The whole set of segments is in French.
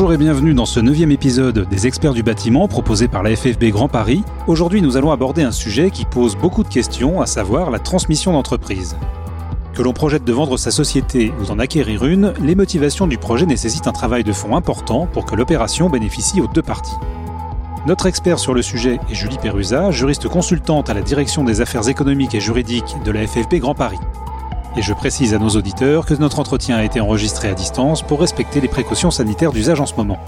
Bonjour et bienvenue dans ce neuvième épisode des experts du bâtiment proposé par la FFB Grand Paris. Aujourd'hui nous allons aborder un sujet qui pose beaucoup de questions, à savoir la transmission d'entreprise. Que l'on projette de vendre sa société ou d'en acquérir une, les motivations du projet nécessitent un travail de fond important pour que l'opération bénéficie aux deux parties. Notre expert sur le sujet est Julie Perrusa, juriste consultante à la direction des affaires économiques et juridiques de la FFB Grand Paris. Et je précise à nos auditeurs que notre entretien a été enregistré à distance pour respecter les précautions sanitaires d'usage en ce moment.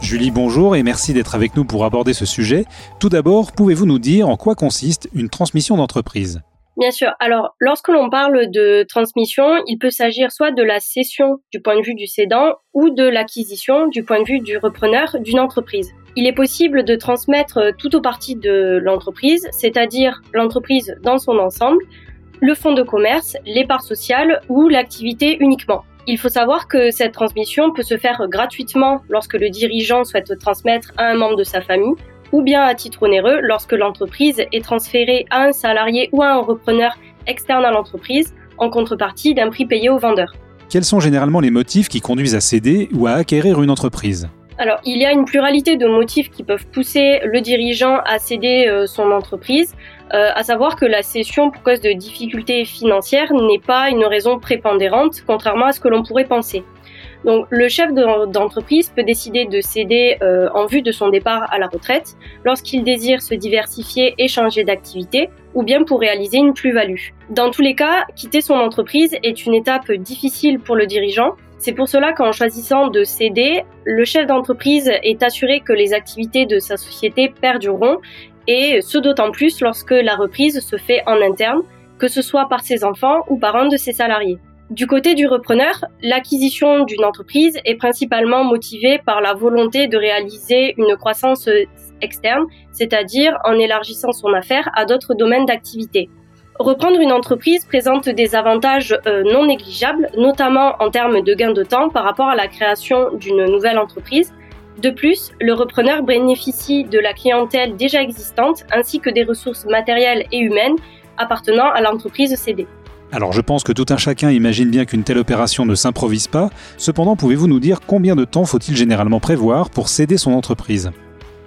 Julie, bonjour et merci d'être avec nous pour aborder ce sujet. Tout d'abord, pouvez-vous nous dire en quoi consiste une transmission d'entreprise? Bien sûr. Alors, lorsque l'on parle de transmission, il peut s'agir soit de la cession du point de vue du cédant ou de l'acquisition du point de vue du repreneur d'une entreprise. Il est possible de transmettre tout ou partie de l'entreprise, c'est-à-dire l'entreprise dans son ensemble, le fonds de commerce, les parts sociales ou l'activité uniquement. Il faut savoir que cette transmission peut se faire gratuitement lorsque le dirigeant souhaite transmettre à un membre de sa famille ou bien à titre onéreux lorsque l'entreprise est transférée à un salarié ou à un repreneur externe à l'entreprise en contrepartie d'un prix payé au vendeur. Quels sont généralement les motifs qui conduisent à céder ou à acquérir une entreprise? Alors, il y a une pluralité de motifs qui peuvent pousser le dirigeant à céder euh, son entreprise, euh, à savoir que la cession pour cause de difficultés financières n'est pas une raison prépondérante, contrairement à ce que l'on pourrait penser. Donc, le chef d'entreprise peut décider de céder euh, en vue de son départ à la retraite lorsqu'il désire se diversifier et changer d'activité ou bien pour réaliser une plus-value. Dans tous les cas, quitter son entreprise est une étape difficile pour le dirigeant. C'est pour cela qu'en choisissant de céder, le chef d'entreprise est assuré que les activités de sa société perdureront et ce d'autant plus lorsque la reprise se fait en interne, que ce soit par ses enfants ou par un de ses salariés. Du côté du repreneur, l'acquisition d'une entreprise est principalement motivée par la volonté de réaliser une croissance externe, c'est-à-dire en élargissant son affaire à d'autres domaines d'activité. Reprendre une entreprise présente des avantages euh, non négligeables, notamment en termes de gain de temps par rapport à la création d'une nouvelle entreprise. De plus, le repreneur bénéficie de la clientèle déjà existante ainsi que des ressources matérielles et humaines appartenant à l'entreprise cédée. Alors je pense que tout un chacun imagine bien qu'une telle opération ne s'improvise pas. Cependant, pouvez-vous nous dire combien de temps faut-il généralement prévoir pour céder son entreprise?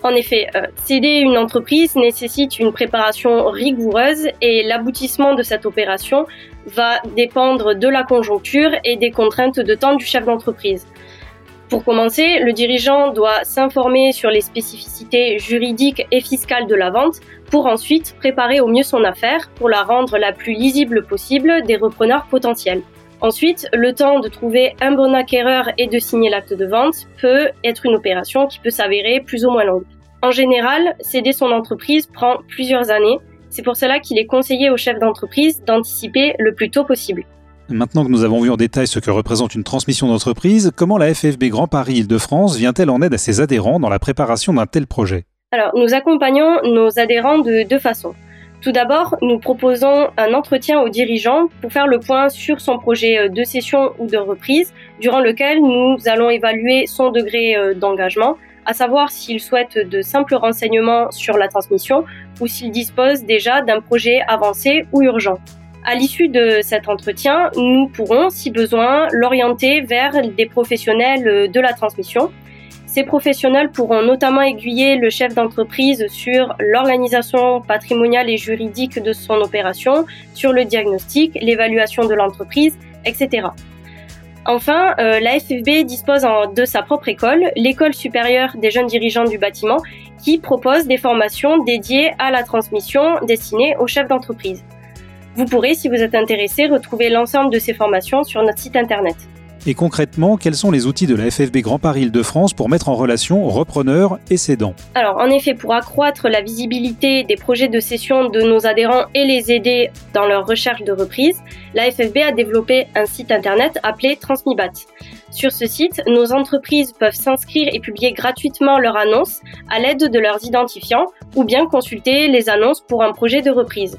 En effet, euh, céder une entreprise nécessite une préparation rigoureuse et l'aboutissement de cette opération va dépendre de la conjoncture et des contraintes de temps du chef d'entreprise. Pour commencer, le dirigeant doit s'informer sur les spécificités juridiques et fiscales de la vente pour ensuite préparer au mieux son affaire pour la rendre la plus lisible possible des repreneurs potentiels. Ensuite, le temps de trouver un bon acquéreur et de signer l'acte de vente peut être une opération qui peut s'avérer plus ou moins longue. En général, céder son entreprise prend plusieurs années. C'est pour cela qu'il est conseillé au chef d'entreprise d'anticiper le plus tôt possible. Maintenant que nous avons vu en détail ce que représente une transmission d'entreprise, comment la FFB Grand Paris Île-de-France vient-elle en aide à ses adhérents dans la préparation d'un tel projet? Alors, nous accompagnons nos adhérents de deux façons. Tout d'abord, nous proposons un entretien aux dirigeants pour faire le point sur son projet de cession ou de reprise, durant lequel nous allons évaluer son degré euh, d'engagement, à savoir s'il souhaite de simples renseignements sur la transmission ou s'il dispose déjà d'un projet avancé ou urgent. À l'issue de cet entretien, nous pourrons, si besoin, l'orienter vers des professionnels de la transmission ces professionnels pourront notamment aiguiller le chef d'entreprise sur l'organisation patrimoniale et juridique de son opération, sur le diagnostic, l'évaluation de l'entreprise, etc. Enfin, euh, la FFB dispose de sa propre école, l'école supérieure des jeunes dirigeants du bâtiment, qui propose des formations dédiées à la transmission destinées aux chefs d'entreprise. Vous pourrez, si vous êtes intéressé, retrouver l'ensemble de ces formations sur notre site internet. Et concrètement, quels sont les outils de la FFB Grand Paris Île-de-France pour mettre en relation repreneurs et cédants? Alors, en effet, pour accroître la visibilité des projets de cession de nos adhérents et les aider dans leur recherche de reprise, la FFB a développé un site internet appelé Transmibat. Sur ce site, nos entreprises peuvent s'inscrire et publier gratuitement leurs annonces à l'aide de leurs identifiants ou bien consulter les annonces pour un projet de reprise.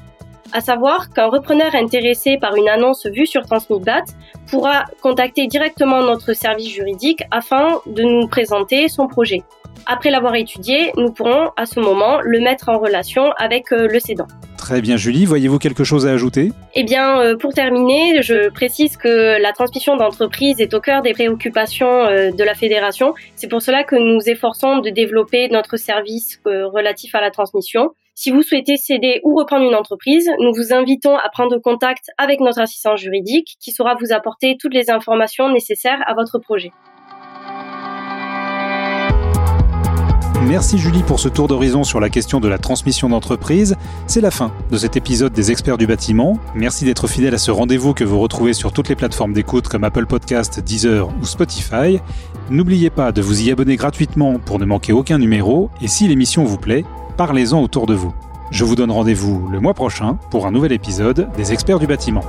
À savoir qu'un repreneur intéressé par une annonce vue sur Transmitbat pourra contacter directement notre service juridique afin de nous présenter son projet. Après l'avoir étudié, nous pourrons à ce moment le mettre en relation avec euh, le cédant. Très bien Julie, voyez-vous quelque chose à ajouter? Eh bien, euh, pour terminer, je précise que la transmission d'entreprise est au cœur des préoccupations euh, de la fédération. C'est pour cela que nous efforçons de développer notre service relatif à la transmission. Si vous souhaitez céder ou reprendre une entreprise, nous vous invitons à prendre contact avec notre assistant juridique qui saura vous apporter toutes les informations nécessaires à votre projet. Merci Julie pour ce tour d'horizon sur la question de la transmission d'entreprise. C'est la fin de cet épisode des experts du bâtiment. Merci d'être fidèle à ce rendez-vous que vous retrouvez sur toutes les plateformes d'écoute comme Apple Podcast, Deezer ou Spotify. N'oubliez pas de vous y abonner gratuitement pour ne manquer aucun numéro et si l'émission vous plaît, parlez-en autour de vous. Je vous donne rendez-vous le mois prochain pour un nouvel épisode des experts du bâtiment.